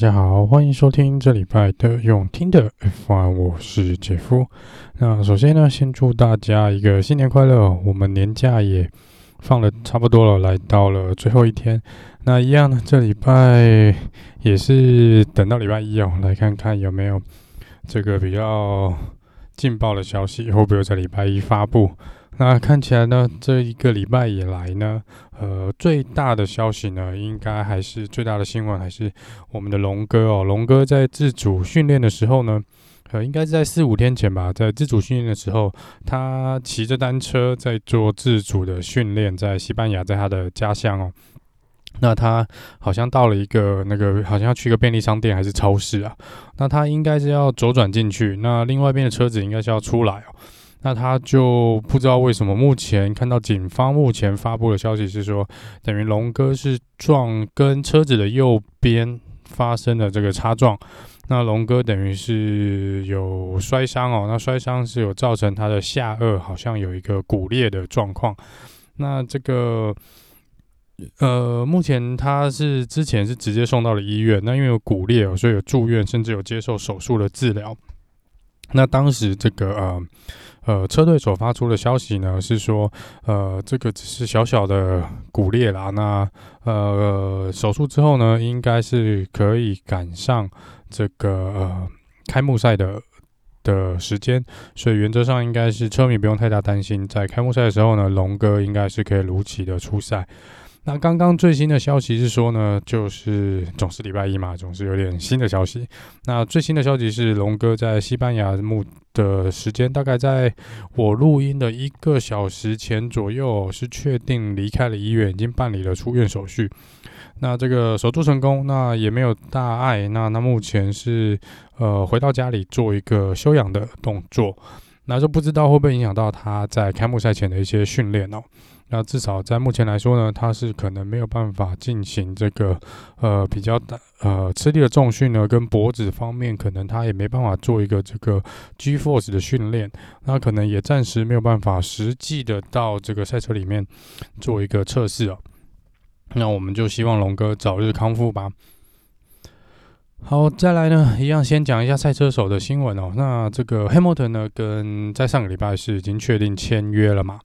大家好，欢迎收听这礼拜的用听的 F1，我是杰夫。那首先呢，先祝大家一个新年快乐。我们年假也放了差不多了，来到了最后一天。那一样呢，这礼拜也是等到礼拜一哦，来看看有没有这个比较劲爆的消息，会不会在礼拜一发布。那看起来呢，这一个礼拜以来呢，呃，最大的消息呢，应该还是最大的新闻，还是我们的龙哥哦。龙哥在自主训练的时候呢，呃，应该是在四五天前吧，在自主训练的时候，他骑着单车在做自主的训练，在西班牙，在他的家乡哦。那他好像到了一个那个，好像要去一个便利商店还是超市啊？那他应该是要左转进去，那另外一边的车子应该是要出来哦。那他就不知道为什么，目前看到警方目前发布的消息是说，等于龙哥是撞跟车子的右边发生了这个擦撞，那龙哥等于是有摔伤哦，那摔伤是有造成他的下颚好像有一个骨裂的状况，那这个呃，目前他是之前是直接送到了医院，那因为有骨裂哦，所以有住院，甚至有接受手术的治疗。那当时这个呃。呃，车队所发出的消息呢是说，呃，这个只是小小的骨裂啦。那呃，手术之后呢，应该是可以赶上这个呃开幕赛的的时间，所以原则上应该是车迷不用太大担心，在开幕赛的时候呢，龙哥应该是可以如期的出赛。那刚刚最新的消息是说呢，就是总是礼拜一嘛，总是有点新的消息。那最新的消息是，龙哥在西班牙目的时间，大概在我录音的一个小时前左右，是确定离开了医院，已经办理了出院手续。那这个手术成功，那也没有大碍。那那目前是呃回到家里做一个休养的动作。那就不知道会不会影响到他在开幕赛前的一些训练哦。那至少在目前来说呢，他是可能没有办法进行这个呃比较大呃吃力的重训呢，跟脖子方面可能他也没办法做一个这个 G Force 的训练，那可能也暂时没有办法实际的到这个赛车里面做一个测试哦。那我们就希望龙哥早日康复吧。好，再来呢，一样先讲一下赛车手的新闻哦。那这个 Hamilton 呢，跟在上个礼拜是已经确定签约了嘛？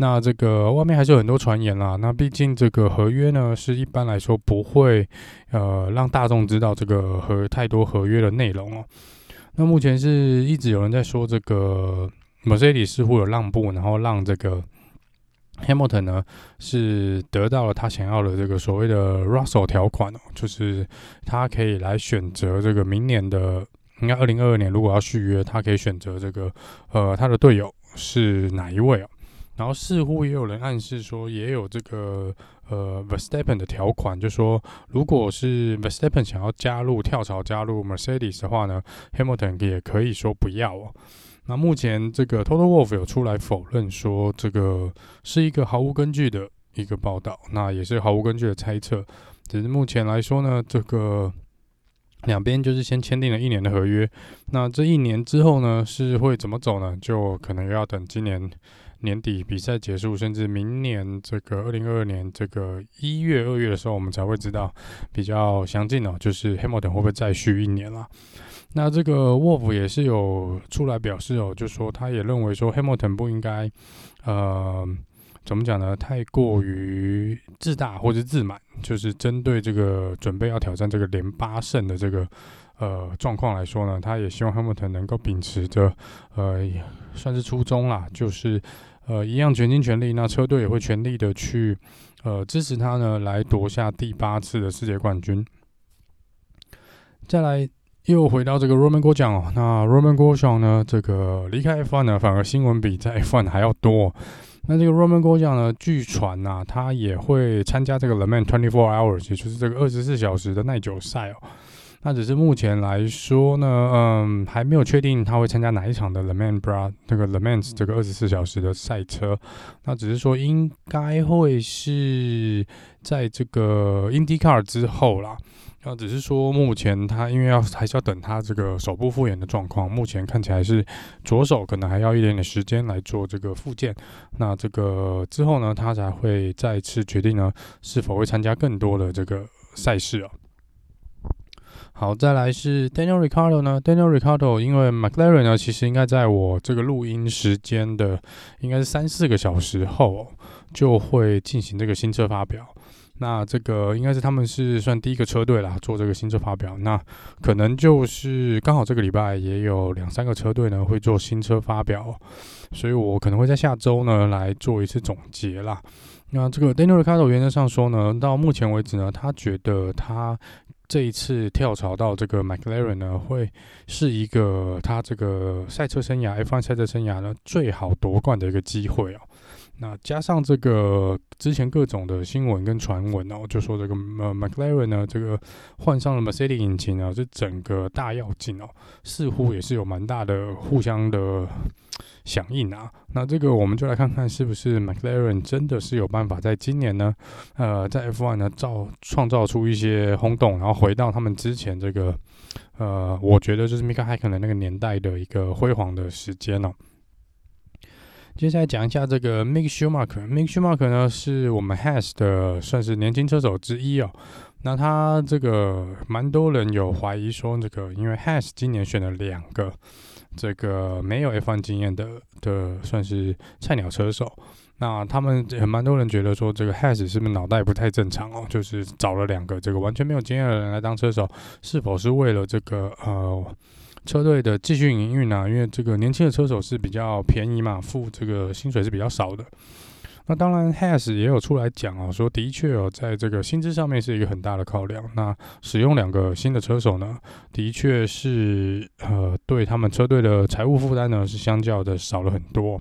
那这个外面还是有很多传言啦。那毕竟这个合约呢，是一般来说不会呃让大众知道这个合太多合约的内容哦。那目前是一直有人在说这个 Mercedes 似乎有让步，然后让这个 Hamilton 呢是得到了他想要的这个所谓的 Russell 条款哦，就是他可以来选择这个明年的应该二零二二年如果要续约，他可以选择这个呃他的队友是哪一位哦。然后似乎也有人暗示说，也有这个呃 Verstappen 的条款，就说如果是 Verstappen 想要加入跳槽加入 Mercedes 的话呢，Hamilton 也可以说不要哦。那目前这个 Toto Wolff 有出来否认说，这个是一个毫无根据的一个报道，那也是毫无根据的猜测。只是目前来说呢，这个两边就是先签订了一年的合约，那这一年之后呢，是会怎么走呢？就可能要等今年。年底比赛结束，甚至明年这个二零二二年这个一月、二月的时候，我们才会知道比较详尽哦，就是 Hamilton 会不会再续一年啦？那这个 Wolf 也是有出来表示哦，就说他也认为说 Hamilton 不应该呃怎么讲呢？太过于自大或者自满，就是针对这个准备要挑战这个连八胜的这个呃状况来说呢，他也希望 Hamilton 能够秉持着呃算是初衷啦，就是。呃，一样全心全力，那车队也会全力的去，呃，支持他呢，来夺下第八次的世界冠军。再来，又回到这个 Romain Grosjean 哦，那 Roman groza 呢，这个离开 F1 呢，反而新闻比在 F1 还要多。那这个 Roman groza 呢，据传呐，他也会参加这个 Le Mans 24 Hours，也就是这个二十四小时的耐久赛哦。那只是目前来说呢，嗯，还没有确定他会参加哪一场的 Le Mans Bra 那个 Le Mans 这个二十四小时的赛车。那只是说应该会是在这个 IndyCar 之后啦。那只是说目前他因为要还是要等他这个手部复原的状况，目前看起来是左手可能还要一点点时间来做这个复健。那这个之后呢，他才会再次决定呢是否会参加更多的这个赛事啊。好，再来是 Daniel Ricardo 呢？Daniel Ricardo 因为 McLaren 呢，其实应该在我这个录音时间的应该是三四个小时后就会进行这个新车发表。那这个应该是他们是算第一个车队啦，做这个新车发表。那可能就是刚好这个礼拜也有两三个车队呢会做新车发表，所以我可能会在下周呢来做一次总结啦。那这个 Daniel Ricardo 原则上说呢，到目前为止呢，他觉得他这一次跳槽到这个 McLaren 呢，会是一个他这个赛车生涯 F1 赛车生涯呢最好夺冠的一个机会哦。那加上这个之前各种的新闻跟传闻哦，就说这个呃 McLaren 呢，这个换上了 Mercedes 引擎呢，这整个大跃进哦，似乎也是有蛮大的互相的响应啊。那这个我们就来看看是不是 McLaren 真的是有办法在今年呢，呃，在 F1 呢造创造出一些轰动，然后回到他们之前这个呃，我觉得就是 Mika Häkkinen 那个年代的一个辉煌的时间哦。接下来讲一下这个 Mik Schumacher。Mik Schumacher 呢，是我们 Has 的算是年轻车手之一哦。那他这个蛮多人有怀疑说，这个因为 Has 今年选了两个这个没有 F1 经验的的算是菜鸟车手。那他们也蛮多人觉得说，这个 Has 是不是脑袋不太正常哦？就是找了两个这个完全没有经验的人来当车手，是否是为了这个呃？车队的继续营运啊，因为这个年轻的车手是比较便宜嘛，付这个薪水是比较少的。那当然，Haas 也有出来讲啊，说的确哦，在这个薪资上面是一个很大的考量。那使用两个新的车手呢，的确是呃，对他们车队的财务负担呢是相较的少了很多。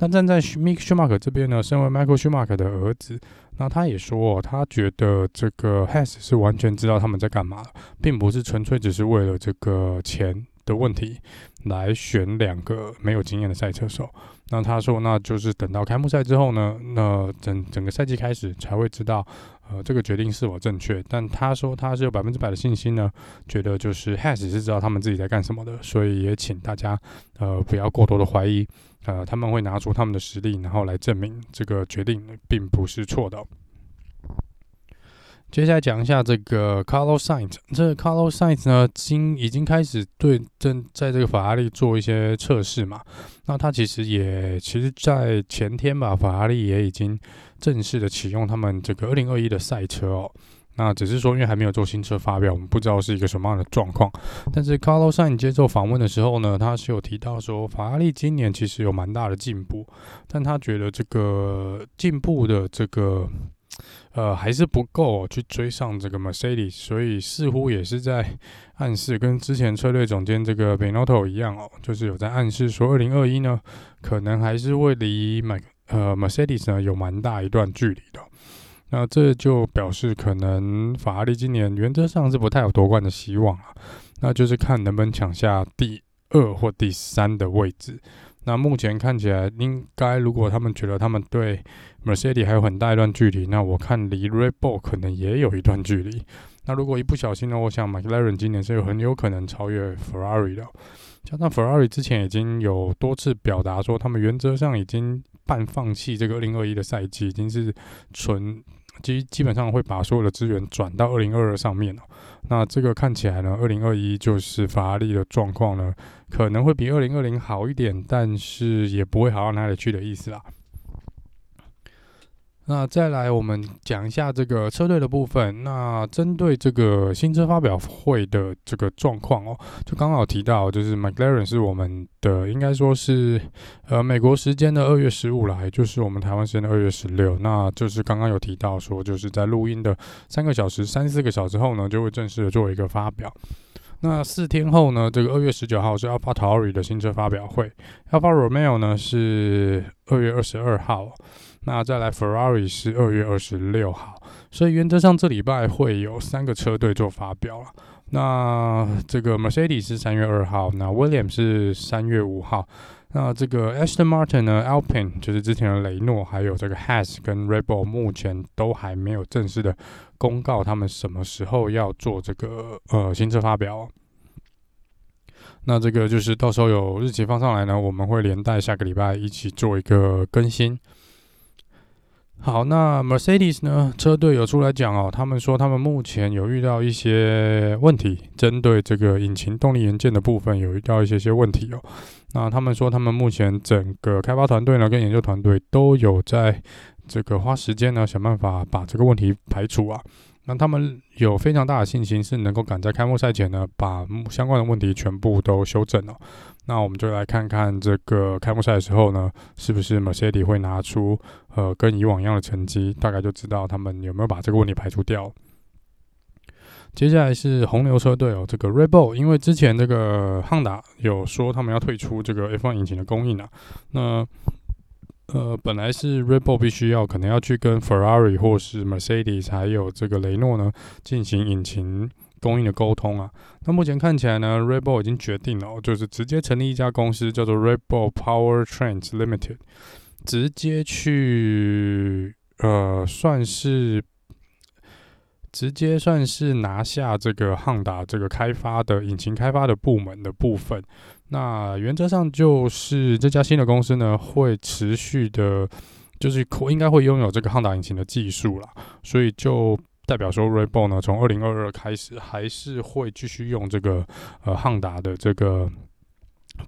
那站在 Mick Schumacher 这边呢，身为 Michael Schumacher 的儿子，那他也说，他觉得这个 Has 是完全知道他们在干嘛，并不是纯粹只是为了这个钱的问题来选两个没有经验的赛车手。那他说，那就是等到开幕赛之后呢，那整整个赛季开始才会知道，呃，这个决定是否正确。但他说他是有百分之百的信心呢，觉得就是 Has 是知道他们自己在干什么的，所以也请大家呃不要过多的怀疑。呃，他们会拿出他们的实力，然后来证明这个决定并不是错的。接下来讲一下这个 Carlos Sainz，这个 Carlos Sainz 呢，经已经开始对正在这个法拉利做一些测试嘛。那他其实也，其实，在前天吧，法拉利也已经正式的启用他们这个二零二一的赛车哦。那只是说，因为还没有做新车发表，我们不知道是一个什么样的状况。但是，Carlos Sainz 接受访问的时候呢，他是有提到说，法拉利今年其实有蛮大的进步，但他觉得这个进步的这个呃还是不够去追上这个 Mercedes，所以似乎也是在暗示，跟之前车队总监这个 Benotto 一样哦，就是有在暗示说，二零二一呢，可能还是会离 m 呃 Mercedes 呢有蛮大一段距离的。那这就表示，可能法拉利今年原则上是不太有夺冠的希望啊，那就是看能不能抢下第二或第三的位置。那目前看起来，应该如果他们觉得他们对 Mercedes 还有很大一段距离，那我看离 Red Bull 可能也有一段距离。那如果一不小心呢，我想 McLaren 今年是有很有可能超越 Ferrari 的。加上 Ferrari 之前已经有多次表达说，他们原则上已经半放弃这个二零二一的赛季，已经是纯。基基本上会把所有的资源转到二零二二上面哦。那这个看起来呢，二零二一就是法拉利的状况呢，可能会比二零二零好一点，但是也不会好到哪里去的意思啦。那再来，我们讲一下这个车队的部分。那针对这个新车发表会的这个状况哦，就刚好提到，就是 McLaren 是我们的，应该说是呃美国时间的二月十五啦，也就是我们台湾时间的二月十六。那就是刚刚有提到说，就是在录音的三个小时、三四个小时后呢，就会正式的做一个发表。那四天后呢，这个二月十九号是 AlphaTauri 的新车发表会，Alfa Romeo 呢是二月二十二号。那再来，Ferrari 是二月二十六号，所以原则上这礼拜会有三个车队做发表了。那这个 Mercedes 是三月二号，那 Williams 是三月五号，那这个 Aston Martin 呢，Alpine 就是之前的雷诺，还有这个 Haas 跟 Red Bull 目前都还没有正式的公告他们什么时候要做这个呃新车发表。那这个就是到时候有日期放上来呢，我们会连带下个礼拜一起做一个更新。好，那 Mercedes 呢？车队有出来讲哦，他们说他们目前有遇到一些问题，针对这个引擎动力元件的部分有遇到一些些问题哦。那他们说他们目前整个开发团队呢，跟研究团队都有在这个花时间呢，想办法把这个问题排除啊。那他们有非常大的信心，是能够赶在开幕赛前呢，把相关的问题全部都修正了。那我们就来看看这个开幕赛的时候呢，是不是 Mercedes 会拿出呃跟以往一样的成绩，大概就知道他们有没有把这个问题排除掉。接下来是红牛车队哦，这个 Red Bull，因为之前这个汉达有说他们要退出这个 F1 引擎的供应啊，那。呃，本来是 Red Bull 必须要可能要去跟 Ferrari 或是 Mercedes 还有这个雷诺呢进行引擎供应的沟通啊。那目前看起来呢，Rebel 已经决定了，就是直接成立一家公司叫做 Red Bull Powertrains Limited，直接去呃算是直接算是拿下这个汉达这个开发的引擎开发的部门的部分。那原则上就是这家新的公司呢，会持续的，就是应该会拥有这个汉达引擎的技术啦，所以就代表说 r e b o l 呢，从二零二二开始还是会继续用这个呃汉达的这个。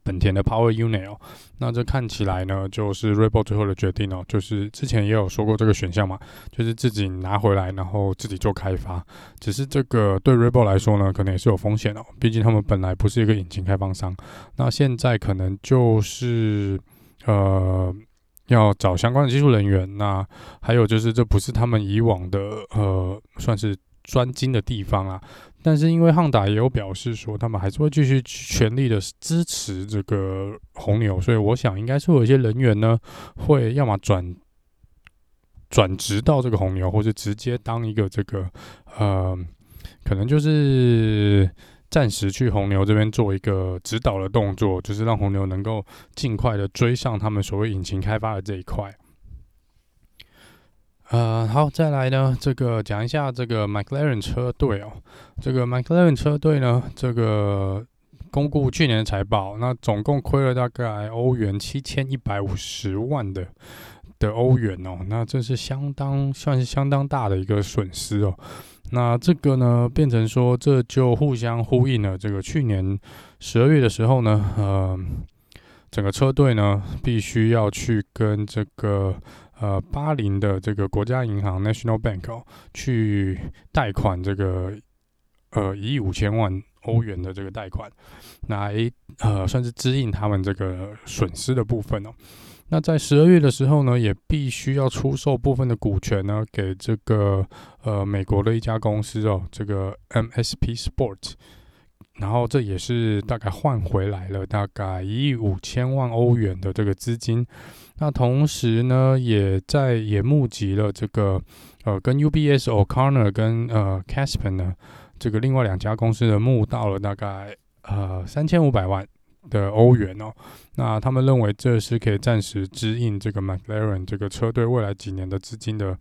本田的 Power Unit 哦，那这看起来呢，就是 r e b o l 最后的决定哦，就是之前也有说过这个选项嘛，就是自己拿回来，然后自己做开发。只是这个对 r e b o l 来说呢，可能也是有风险哦，毕竟他们本来不是一个引擎开发商，那现在可能就是呃要找相关的技术人员，那还有就是这不是他们以往的呃算是。专精的地方啊，但是因为汉达也有表示说，他们还是会继续全力的支持这个红牛，所以我想应该是会有一些人员呢，会要么转转职到这个红牛，或者直接当一个这个呃，可能就是暂时去红牛这边做一个指导的动作，就是让红牛能够尽快的追上他们所谓引擎开发的这一块。呃，好，再来呢，这个讲一下这个 McLaren 车队哦，这个 McLaren 车队呢，这个公布去年的财报，那总共亏了大概欧元七千一百五十万的的欧元哦，那这是相当算是相当大的一个损失哦，那这个呢，变成说这就互相呼应了，这个去年十二月的时候呢，呃，整个车队呢必须要去跟这个。呃，巴林的这个国家银行 National Bank 哦，去贷款这个呃一亿五千万欧元的这个贷款，来呃算是支应他们这个损失的部分哦。那在十二月的时候呢，也必须要出售部分的股权呢，给这个呃美国的一家公司哦，这个 MSP Sport。然后这也是大概换回来了大概一亿五千万欧元的这个资金。那同时呢，也在也募集了这个呃跟 UBS O'Connor 跟呃 Casper 呢这个另外两家公司的募到了大概呃三千五百万的欧元哦。那他们认为这是可以暂时支应这个 McLaren 这个车队未来几年的资金的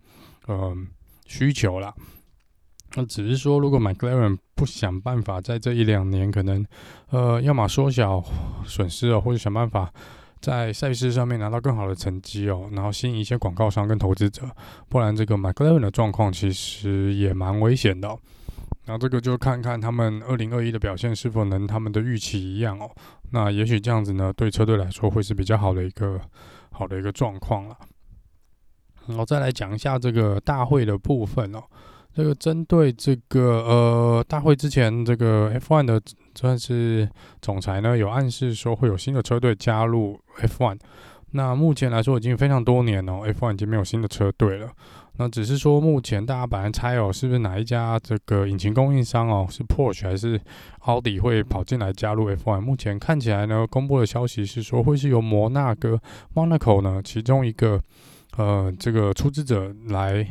呃需求啦。那只是说，如果 McLaren 不想办法在这一两年，可能呃，要么缩小损失哦，或者想办法在赛事上面拿到更好的成绩哦，然后吸引一些广告商跟投资者，不然这个 McLaren 的状况其实也蛮危险的。那这个就看看他们二零二一的表现是否能他们的预期一样哦。那也许这样子呢，对车队来说会是比较好的一个好的一个状况了。然后再来讲一下这个大会的部分哦。这个针对这个呃大会之前，这个 F1 的算是总裁呢，有暗示说会有新的车队加入 F1。那目前来说已经非常多年了，F1 已经没有新的车队了。那只是说目前大家本来猜哦，是不是哪一家这个引擎供应商哦，是 Porsche 还是奥迪会跑进来加入 F1？目前看起来呢，公布的消息是说会是由摩纳哥 Monaco 呢其中一个呃这个出资者来。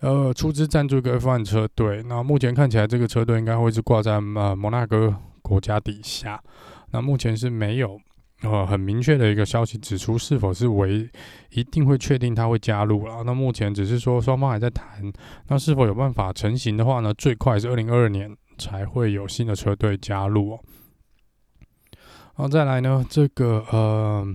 呃，出资赞助一个 F1 车队，那目前看起来这个车队应该会是挂在呃摩纳哥国家底下。那目前是没有呃很明确的一个消息指出是否是为一定会确定他会加入了。那目前只是说双方还在谈，那是否有办法成型的话呢？最快是二零二二年才会有新的车队加入哦。然后再来呢，这个呃。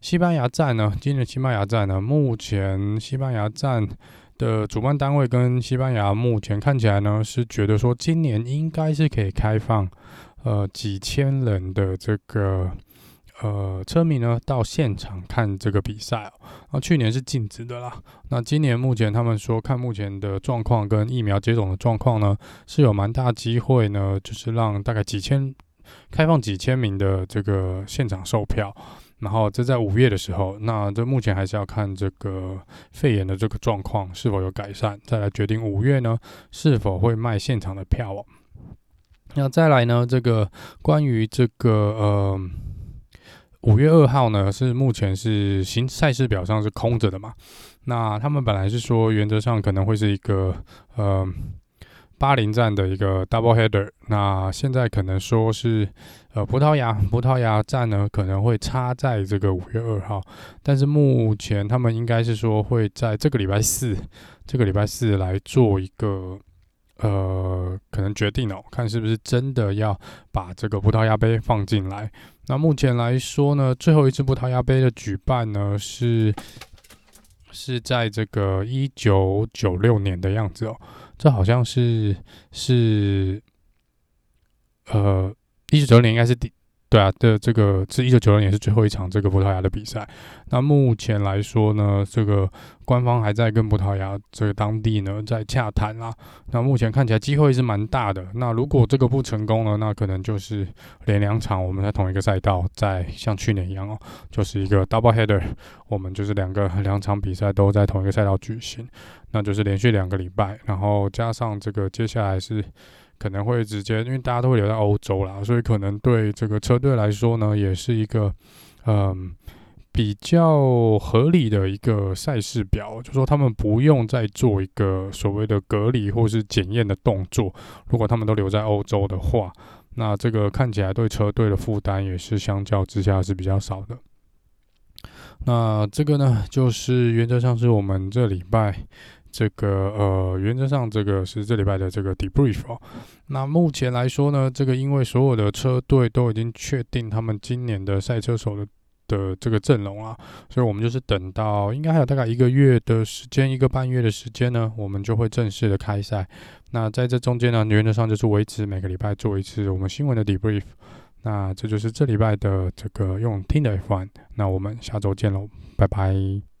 西班牙站呢，今年西班牙站呢，目前西班牙站的主办单位跟西班牙目前看起来呢，是觉得说今年应该是可以开放，呃，几千人的这个。呃，车迷呢到现场看这个比赛哦，那去年是禁止的啦。那今年目前他们说，看目前的状况跟疫苗接种的状况呢，是有蛮大机会呢，就是让大概几千开放几千名的这个现场售票。然后这在五月的时候，那这目前还是要看这个肺炎的这个状况是否有改善，再来决定五月呢是否会卖现场的票哦。那再来呢，这个关于这个呃。五月二号呢，是目前是新赛事表上是空着的嘛？那他们本来是说，原则上可能会是一个呃巴林站的一个 double header。那现在可能说是呃葡萄牙葡萄牙站呢可能会插在这个五月二号，但是目前他们应该是说会在这个礼拜四这个礼拜四来做一个。呃，可能决定哦，看是不是真的要把这个葡萄牙杯放进来。那目前来说呢，最后一次葡萄牙杯的举办呢，是是在这个一九九六年的样子哦。这好像是是呃，一九九六年应该是第。对啊，的这个是一九九六年是最后一场这个葡萄牙的比赛。那目前来说呢，这个官方还在跟葡萄牙这个当地呢在洽谈啦。那目前看起来机会是蛮大的。那如果这个不成功呢，那可能就是连两场我们在同一个赛道，在像去年一样哦，就是一个 double header，我们就是两个两场比赛都在同一个赛道举行，那就是连续两个礼拜，然后加上这个接下来是。可能会直接，因为大家都会留在欧洲啦，所以可能对这个车队来说呢，也是一个嗯比较合理的一个赛事表，就说他们不用再做一个所谓的隔离或是检验的动作。如果他们都留在欧洲的话，那这个看起来对车队的负担也是相较之下是比较少的。那这个呢，就是原则上是我们这礼拜。这个呃，原则上这个是这礼拜的这个 debrief 哦。那目前来说呢，这个因为所有的车队都已经确定他们今年的赛车手的的这个阵容啊，所以我们就是等到应该还有大概一个月的时间，一个半月的时间呢，我们就会正式的开赛。那在这中间呢，原则上就是维持每个礼拜做一次我们新闻的 debrief。那这就是这礼拜的这个用听的 F1。那我们下周见喽，拜拜。